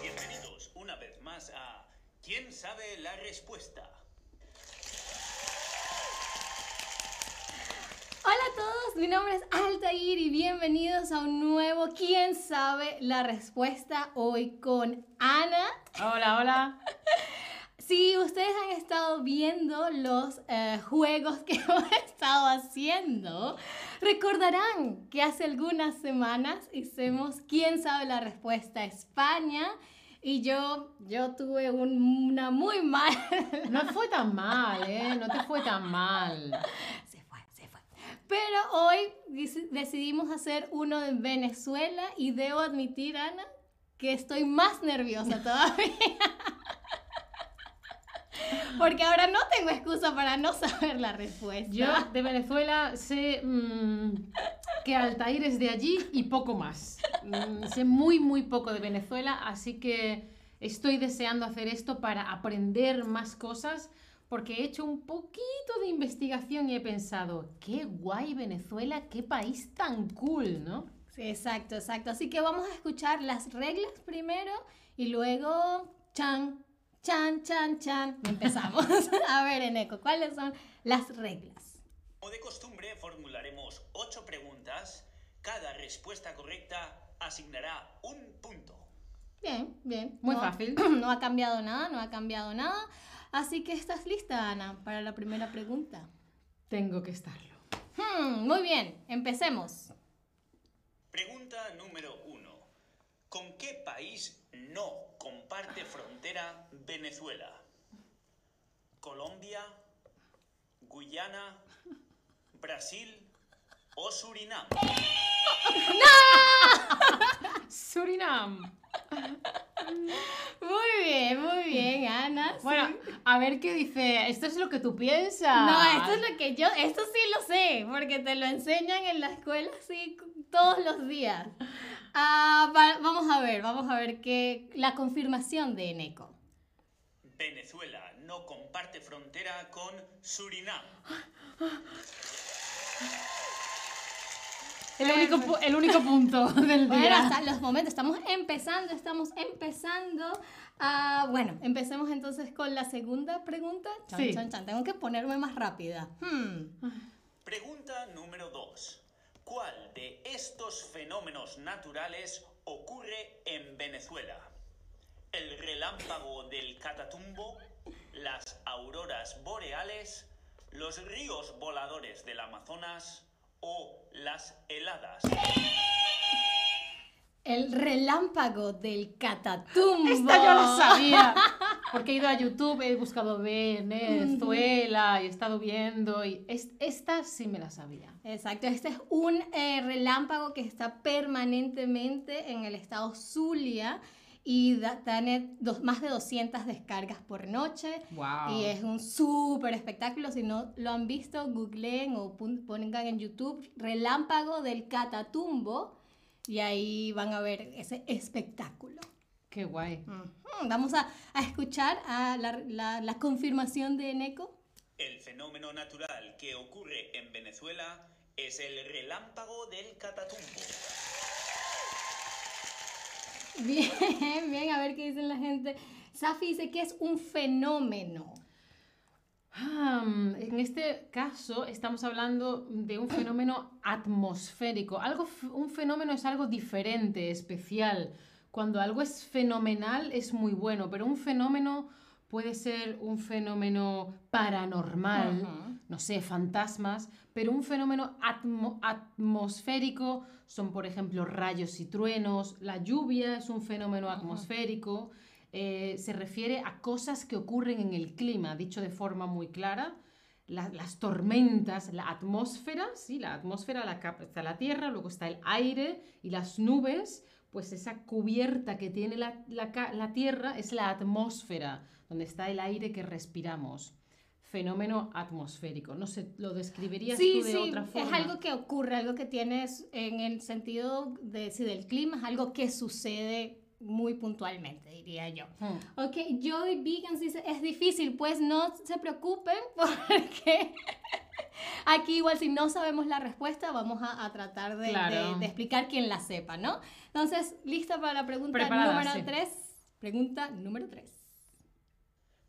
Bienvenidos una vez más a ¿Quién sabe la respuesta? Hola a todos, mi nombre es Altair y bienvenidos a un nuevo ¿Quién sabe la respuesta? Hoy con Ana. Hola, hola. Si ustedes han estado viendo los eh, juegos que hemos estado haciendo, recordarán que hace algunas semanas hicimos ¿Quién sabe la respuesta? España. Y yo, yo tuve un- una muy mala... No fue tan mal, ¿eh? No te fue tan mal. Se fue, se fue. Pero hoy deci- decidimos hacer uno de Venezuela y debo admitir, Ana, que estoy más nerviosa todavía. Porque ahora no tengo excusa para no saber la respuesta. Yo de Venezuela sé mm, que Altair es de allí y poco más. Mm, sé muy, muy poco de Venezuela, así que estoy deseando hacer esto para aprender más cosas porque he hecho un poquito de investigación y he pensado, qué guay Venezuela, qué país tan cool, ¿no? Sí, exacto, exacto. Así que vamos a escuchar las reglas primero y luego chan, chan, chan, chan. Empezamos. a ver, Eneco, ¿cuáles son las reglas? Como de costumbre, formularemos ocho preguntas. Cada respuesta correcta asignará un punto. Bien, bien. Muy No- fácil. No ha cambiado nada, no ha cambiado nada. Así que estás lista, Ana, para la primera pregunta. Tengo que estarlo. Hmm, muy bien, empecemos. Pregunta número uno. ¿Con qué país no comparte frontera Venezuela? ¿Colombia, Guyana, Brasil o Surinam? Surinam. Muy bien, muy bien, Ana. sí. Bueno, a ver qué dice. Esto es lo que tú piensas. No, esto es lo que yo, esto sí lo sé, porque te lo enseñan en la escuela sí todos los días. Ah, va- vamos a ver, vamos a ver qué la confirmación de Eneco. Venezuela no comparte frontera con Surinam. El único, el único punto del Bueno, día. hasta los momentos, estamos empezando, estamos empezando. Bueno, empecemos entonces con la segunda pregunta. Chan, Sí. chan, chan. Tengo que ponerme más rápida. Hmm. Pregunta número 2. ¿Cuál de estos fenómenos naturales ocurre en Venezuela? ¿El relámpago del Catatumbo? ¿Las auroras boreales? ¿Los ríos voladores del Amazonas? ¿O las heladas? El relámpago del Catatumbo. Esta yo la sabía. Porque he ido a YouTube, he buscado Venezuela y he estado viendo. Y es- esta sí me la sabía. Exacto, este es un eh, relámpago que está permanentemente en el estado Zulia y da, tiene dos- más de 200 descargas por noche. Wow. Y es un súper espectáculo. Si no lo han visto, googleen o pon- pongan en YouTube Relámpago del Catatumbo y ahí van a ver ese espectáculo. Qué guay. Vamos a, a escuchar a la, la- la confirmación de Eneco. El fenómeno natural que ocurre en Venezuela es el relámpago del Catatumbo. Bien, bien, a ver qué dicen la gente. Safi dice que es un fenómeno. Ah, en este caso estamos hablando de un fenómeno atmosférico. Algo, un fenómeno es algo diferente, especial. Cuando algo es fenomenal es muy bueno, pero un fenómeno puede ser un fenómeno paranormal, no sé, fantasmas, pero un fenómeno atmo- atmosférico son, por ejemplo, rayos y truenos. La lluvia es un fenómeno atmosférico. eh, se refiere a cosas que ocurren en el clima, dicho de forma muy clara. La- las tormentas, la atmósfera, sí, la atmósfera, la está la tierra, luego está el aire y las nubes, pues esa cubierta que tiene la, la la tierra es la atmósfera, donde está el aire que respiramos. Fenómeno atmosférico. No sé, ¿lo describirías Sí, tú de sí, otra es forma? algo que ocurre, algo que tienes en el sentido de, sí, del clima, es algo que sucede muy puntualmente, diría yo. Hmm. Ok, Joy Vegans dice, es difícil, pues no se preocupen porque Aquí igual si no sabemos la respuesta, vamos a, a tratar de, Claro. de- de explicar quién la sepa, ¿no? Entonces, ¿lista para la pregunta Preparada, número sí. 3? Pregunta número 3.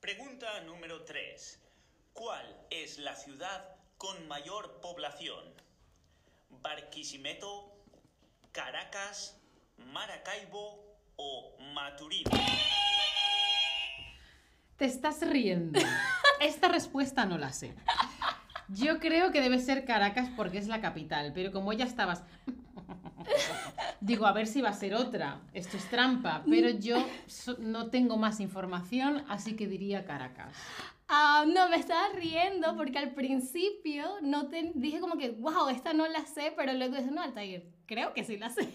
Pregunta número 3. ¿Cuál es la ciudad con mayor población? ¿Barquisimeto, Caracas, Maracaibo o Maturín? Te estás riendo. Esta respuesta no la sé. Yo creo que debe ser Caracas porque es la capital, pero como ya estabas... Digo, a ver si va a ser otra. Esto es trampa, pero yo so- no tengo más información, así que diría Caracas. Ah, no, me estaba riendo porque al principio no te, dije como que, wow, esta no la sé, pero luego dije, no, Altair, creo que sí la sé.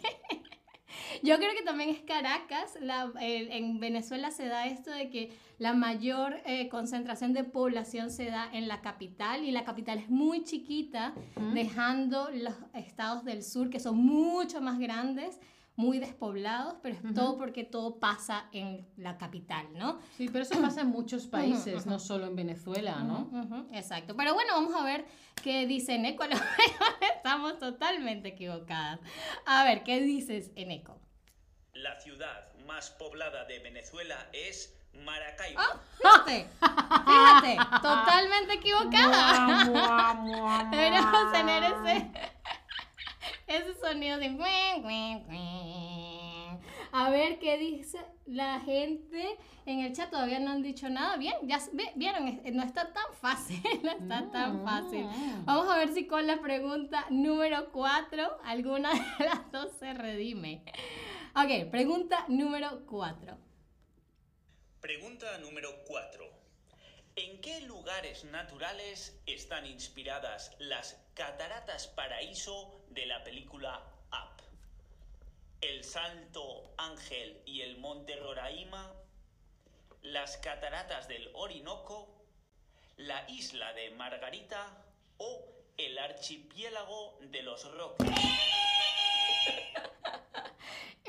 Yo creo que también es Caracas. La- el- en Venezuela se da esto de que la mayor eh, concentración de población se da en la capital y la capital es muy chiquita, dejando los estados del sur que son mucho más grandes, muy despoblados, pero es todo porque todo pasa en la capital, ¿no? Sí, pero eso pasa en muchos países, no solo en Venezuela, ¿no? Exacto. Pero bueno, vamos a ver qué dice Eneco. Estamos totalmente equivocadas. A ver, ¿qué dices, Eneco? La ciudad más poblada de Venezuela es Maracaibo. Ah, fíjate, fíjate, totalmente equivocada. Mua, mua, mua, Deberíamos tener ese, ese sonido de... A ver qué dice la gente en el chat. Todavía no han dicho nada. Bien, ya vieron, Es- no está tan fácil, no está tan fácil. Vamos a ver si con la pregunta número 4 alguna de las dos se redime. Ok, pregunta número 4. Pregunta número 4. ¿En qué lugares naturales están inspiradas las cataratas paraíso de la película Up? ¿El Salto Ángel y el Monte Roraima? ¿Las cataratas del Orinoco? ¿La isla de Margarita? ¿O el archipiélago de los Roques?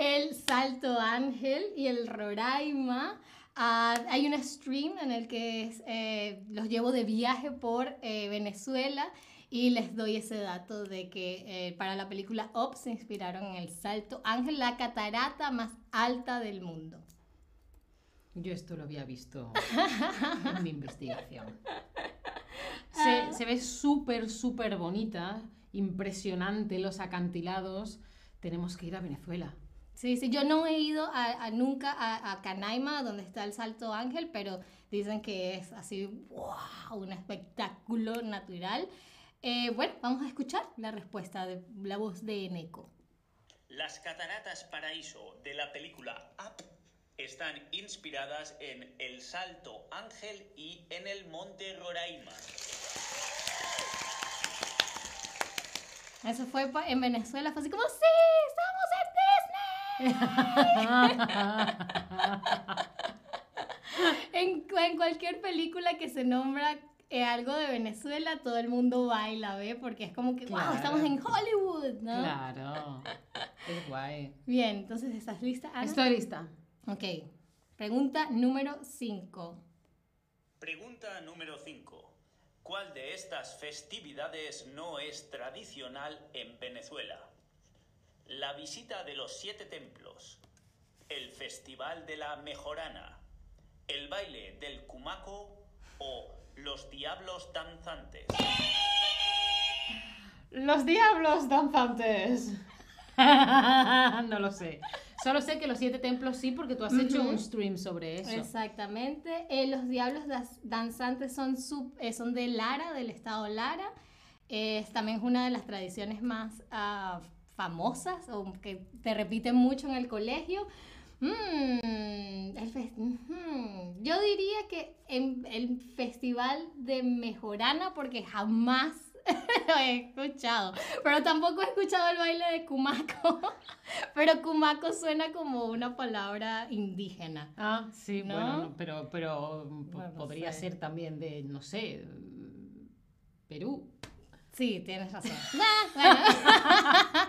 El Salto Ángel y el Roraima. Ah, hay un stream en el que eh, los llevo de viaje por eh, Venezuela y les doy ese dato de que eh, para la película Up se inspiraron en el Salto Ángel, la catarata más alta del mundo. Yo esto lo había visto en mi investigación. Se, se ve súper, súper bonita, impresionante los acantilados. Tenemos que ir a Venezuela. Sí, sí, yo no he ido a, a nunca a, a Canaima, donde está el Salto Ángel, pero dicen que es así, wow, un espectáculo natural. Eh, bueno, vamos a escuchar la respuesta de la voz de Eneco. Las cataratas paraíso de la película Up están inspiradas en el Salto Ángel y en el Monte Roraima. Eso fue en Venezuela, fue así como, sí, estamos en cualquier película que se nombra eh, algo de Venezuela, todo el mundo baila, ¿ve? Porque es como que, wow, Claro. estamos en Hollywood, ¿no? Claro. Es guay. Bien, entonces, ¿estás lista, Ana? Estoy lista. Ok. Pregunta número 5. Pregunta número 5. ¿Cuál de estas festividades no es tradicional en Venezuela? La visita de los siete templos, el Festival de la Mejorana, el baile del Cumaco o los Diablos Danzantes. Los diablos danzantes. no lo sé. Solo sé que los siete templos sí, porque tú has hecho un stream sobre eso. Exactamente. Eh, los diablos danzantes son, sub- eh, son de Lara, del estado Lara. Eh, también es una de las tradiciones más ah, famosas o que te repiten mucho en el colegio. Mm, el ujú. Yo diría que en el festival de Mejorana, porque jamás lo he escuchado. Pero tampoco he escuchado el baile de Cumaco. Pero Cumaco suena como una palabra indígena. Ah, sí, ¿No? bueno, no, pero, pero mm, no podría sé. ser también de, no sé, mm, Perú. Sí, tienes razón. Ah, bueno.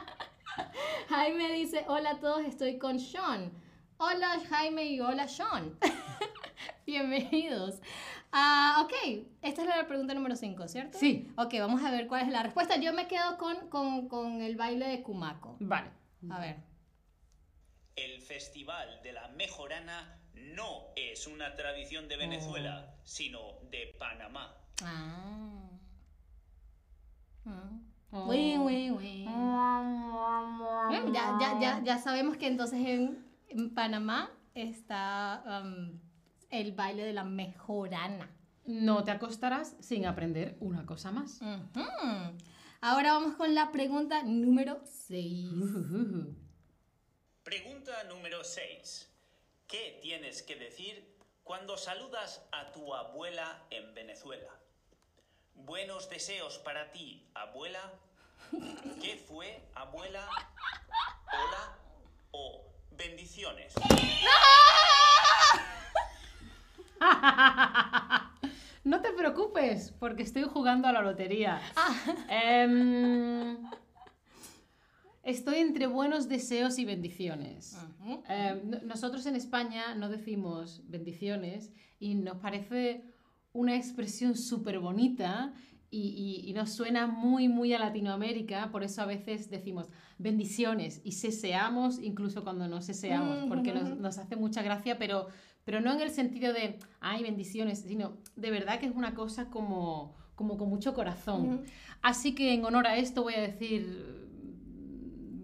Dice, hola a todos, estoy con Sean. Hola Jaime y hola Sean. Bienvenidos. Ah, ok, esta es la pregunta número 5, ¿cierto? Sí. Ok, vamos a ver cuál es la respuesta. Yo me quedo con, con, con el baile de Kumako. Vale. A ver. El Festival de la Mejorana no es una tradición de Venezuela, sino de Panamá. Ah. Ah. Oh. Uy, uy, uy. Bien, ya, ya, ya, ya sabemos que entonces en, en Panamá está um, el baile de la mejorana. No te acostarás sin aprender una cosa más. Ujú. Ahora vamos con la pregunta número 6. Pregunta número 6. ¿Qué tienes que decir cuando saludas a tu abuela en Venezuela? Buenos deseos para ti, abuela. ¿Qué fue, abuela? Hola o bendiciones. No te preocupes, porque estoy jugando a la lotería. Ah. Em, estoy entre buenos deseos y bendiciones. Em, no- nosotros en España no decimos bendiciones y nos parece una expresión súper bonita y, y- y nos suena muy, muy a Latinoamérica, por eso a veces decimos bendiciones y seseamos incluso cuando no seseamos, porque nos, nos hace mucha gracia, pero, pero no en el sentido de, ay, bendiciones, sino de verdad que es una cosa como, como con mucho corazón. Así que en honor a esto voy a decir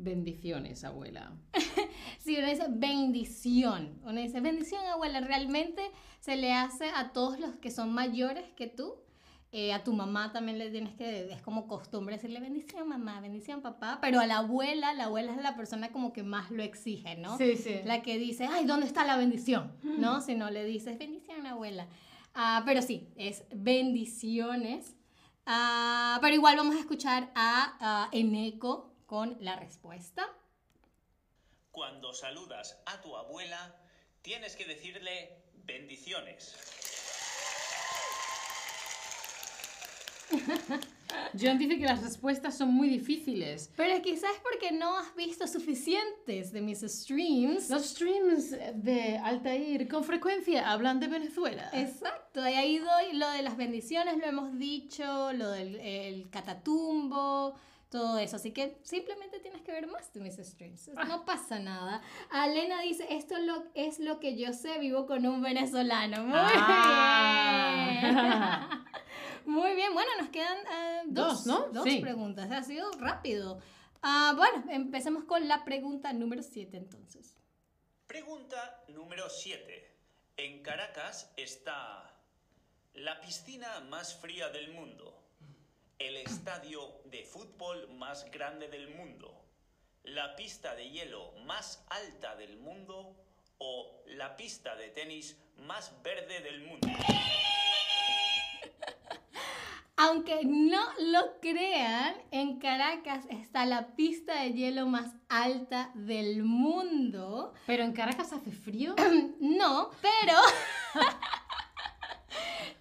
bendiciones, abuela. Sí, uno dice bendición. Uno dice bendición, abuela. Realmente se le hace a todos los que son mayores que tú. Eh, a tu mamá también le tienes que, es como costumbre decirle bendición mamá, bendición papá, pero a la abuela, la abuela es la persona como que más lo exige, ¿no? Sí, sí. La que dice, ay, ¿dónde está la bendición? ¿No? Si no le dices bendición abuela. Ah, pero sí, es bendiciones. Ah, pero igual vamos a escuchar a, a Eneco con la respuesta. Cuando saludas a tu abuela, tienes que decirle bendiciones. John dice que las respuestas son muy difíciles. Pero quizás porque no has visto suficientes de mis streams. Los streams de Altair con frecuencia hablan de Venezuela. Exacto, y ahí doy lo de las bendiciones, lo hemos dicho, lo del el catatumbo, todo eso. Así que simplemente tienes que ver más de mis streams. No pasa nada. Alena dice, esto lo, es lo que yo sé, vivo con un venezolano. Muy Ah. bien. Muy bien, bueno, nos quedan eh, dos, Dos, ¿no? dos Sí. preguntas. Ha sido rápido. Ah, bueno, empecemos con la pregunta número 7 entonces. Pregunta número 7. En Caracas está la piscina más fría del mundo, el estadio de fútbol más grande del mundo, la pista de hielo más alta del mundo o la pista de tenis más verde del mundo. Aunque no lo crean, en Caracas está la pista de hielo más alta del mundo. Pero en Caracas hace frío. No, pero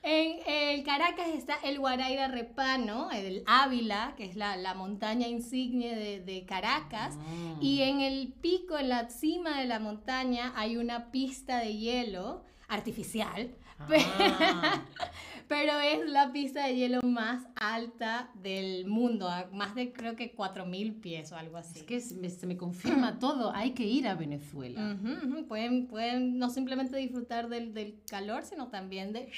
en el Caracas está el Guaraira Repano, el Ávila, que es la, la montaña insignia de, de Caracas. Mm. Y en el pico, en la cima de la montaña, hay una pista de hielo artificial. Ah. Pero es la pista de hielo más alta del mundo, más de creo que 4.000 pies o algo así. Es que se me, se me confirma todo. Hay que ir a Venezuela. Pueden, pueden no simplemente disfrutar del, del calor, sino también de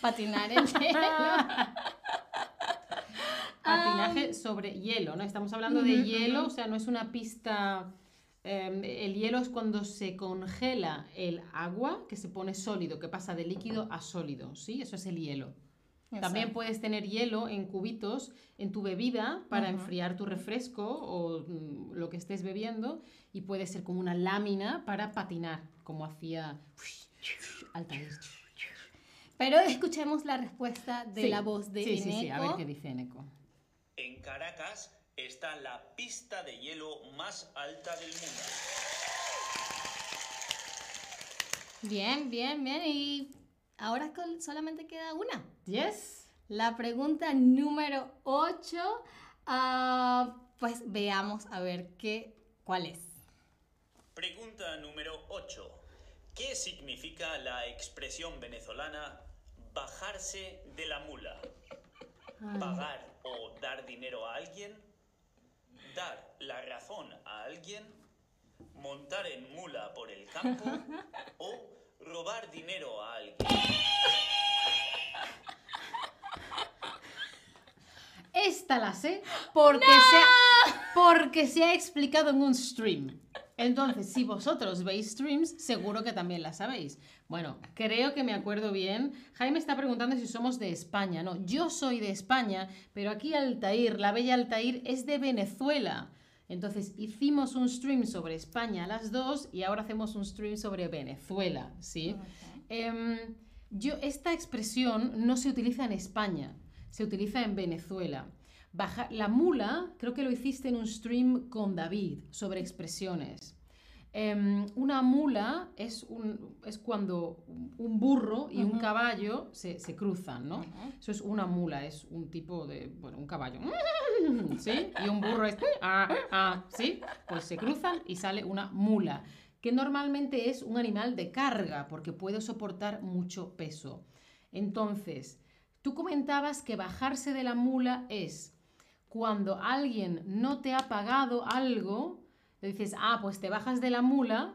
patinar en hielo. Patinaje sobre hielo, ¿no? Estamos hablando de hielo, o sea, no es una pista. em, el hielo es cuando se congela el agua, que se pone sólido, que pasa de líquido a sólido, ¿sí? Eso es el hielo. También puedes tener hielo en cubitos en tu bebida para enfriar tu refresco o mm, lo que estés bebiendo y puede ser como una lámina para patinar, como hacía Altair. Pero escuchemos la respuesta de Sí, la voz de sí, sí, sí, a ver qué dice Eneco. En Caracas está la pista de hielo más alta del mundo. Bien, bien, bien. Y ahora solamente queda una. Yes. La pregunta número 8. pues veamos a ver qué, cuál es. Pregunta número 8. ¿Qué significa la expresión venezolana bajarse de la mula? ¿Pagar o dar dinero a alguien? ¿Dar la razón a alguien? ¿Montar en mula por el campo? ¿O robar dinero a alguien? Esta la sé porque, se, ha- porque se ha explicado en un stream. Entonces, si vosotros veis streams, seguro que también la sabéis. Bueno, creo que me acuerdo bien. Jaime está preguntando si somos de España. No, yo soy de España, pero aquí Altair, la bella Altair, es de Venezuela. Entonces, hicimos un stream sobre España las dos y ahora hacemos un stream sobre Venezuela, ¿sí? Em, yo, esta expresión no se utiliza en España, se utiliza en Venezuela. Baja- la mula, creo que lo hiciste en un stream con David sobre expresiones. Em, una mula es, un- es cuando un burro y un caballo se, se cruzan, ¿no? Eso es una mula, es un tipo de, bueno, un caballo, ¿sí? Y un burro es, ah, ah, ¿sí? Pues se cruzan y sale una mula, que normalmente es un animal de carga porque puede soportar mucho peso. Entonces, tú comentabas que bajarse de la mula es cuando alguien no te ha pagado algo, le dices, ah, pues te bajas de la mula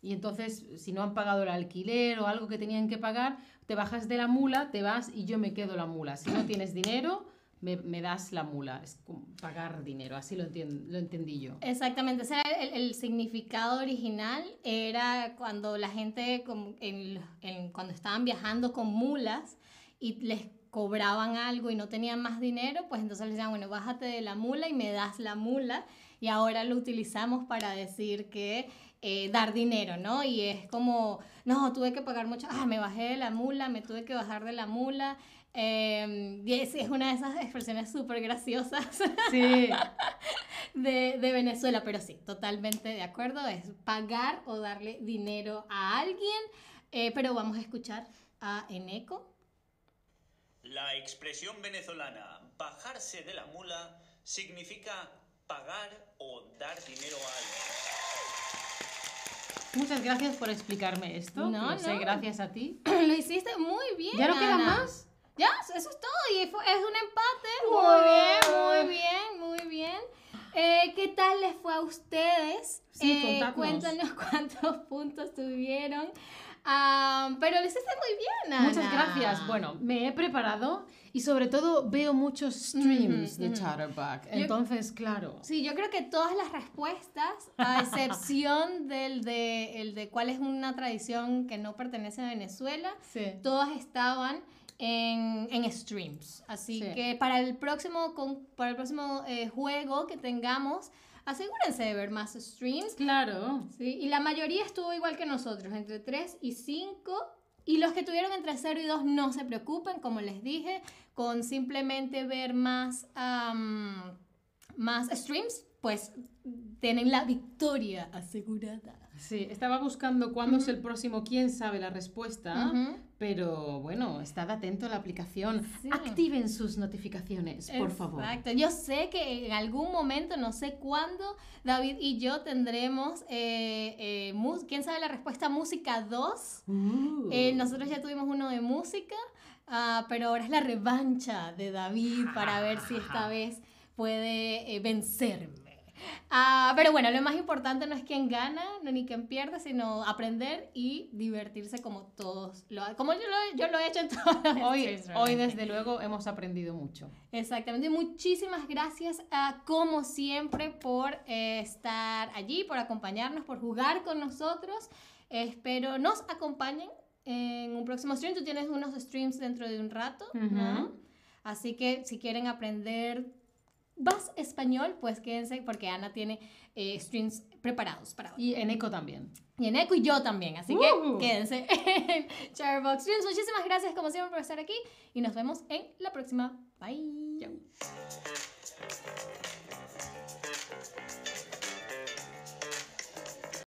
y entonces si no han pagado el alquiler o algo que tenían que pagar, te bajas de la mula, te vas y yo me quedo la mula. Si no tienes dinero, me, das la mula. Es pagar dinero, así lo, lo entendí yo. Exactamente, ese era el, significado original, era cuando la gente, cuando estaban viajando con mulas y les cobraban algo y no tenían más dinero, pues entonces les decían, bueno, bájate de la mula y me das la mula. Y ahora lo utilizamos para decir que eh, dar dinero, ¿no? Y es como, no, tuve que pagar mucho, ah, me bajé de la mula, me tuve que bajar de la mula. Eh, y es, es una de esas expresiones súper graciosas Sí. de, de Venezuela, pero sí, totalmente de acuerdo, es pagar o darle dinero a alguien, eh, pero vamos a escuchar a Eneco. La expresión venezolana bajarse de la mula significa pagar o dar dinero a alguien. Muchas gracias por explicarme esto. No, lo sé no. gracias a ti. Lo hiciste muy bien. ¿Ya no queda Ana. más? Ya, eso es todo. Y fue- es un empate. Muy bien, muy bien, muy bien. Eh, ¿Qué tal les fue a ustedes? Sí, Eh, cuéntanos cuántos puntos tuvieron. Ah, pero lo hiciste muy bien, Ana. Muchas gracias. Bueno, me he preparado y sobre todo veo muchos streams de. Chatterback. Entonces, claro. Sí, yo creo que todas las respuestas, a excepción del de, el de cuál es una tradición que no pertenece a Venezuela, Sí. todas estaban en, en streams. Así Sí. que para el próximo, con- para el próximo eh, juego que tengamos, asegúrense de ver más streams. Claro. Sí, y la mayoría estuvo igual que nosotros, entre 3 y 5. Y los que tuvieron entre 0 y 2 no se preocupen, como les dije, con simplemente ver más, am, más streams, pues tienen la victoria asegurada. Sí, estaba buscando cuándo es el próximo, quién sabe la respuesta, Ujú. pero bueno, estad atento a la aplicación. Sí. Activen sus notificaciones, por favor. Exacto. Yo sé que en algún momento, no sé cuándo, David y yo tendremos, eh, eh, ¿quién sabe la respuesta? Música 2. Uh. Eh, nosotros ya tuvimos uno de música, ah, pero ahora es la revancha de David para ver si esta vez puede eh, vencerme. Ah, pero bueno, lo más importante no es quién gana, no ni quién pierde, sino aprender y divertirse como todos lo Como yo lo, yo lo he hecho en todos los Hoy, hoy, desde luego, hemos aprendido mucho. Exactamente. Muchísimas gracias, a, como siempre, por eh, estar allí, por acompañarnos, por jugar con nosotros. Espero nos acompañen en un próximo stream. Tú tienes unos streams dentro de un rato, ¿no? Ujú. Así que si quieren aprender más español, pues quédense porque Ana tiene eh, streams preparados para hoy. Y en Eco también. Y en Eco y yo también. Así Uh. que quédense en Charbox Streams. Muchísimas gracias, como siempre, por estar aquí. Y nos vemos en la próxima. Bye. Chao.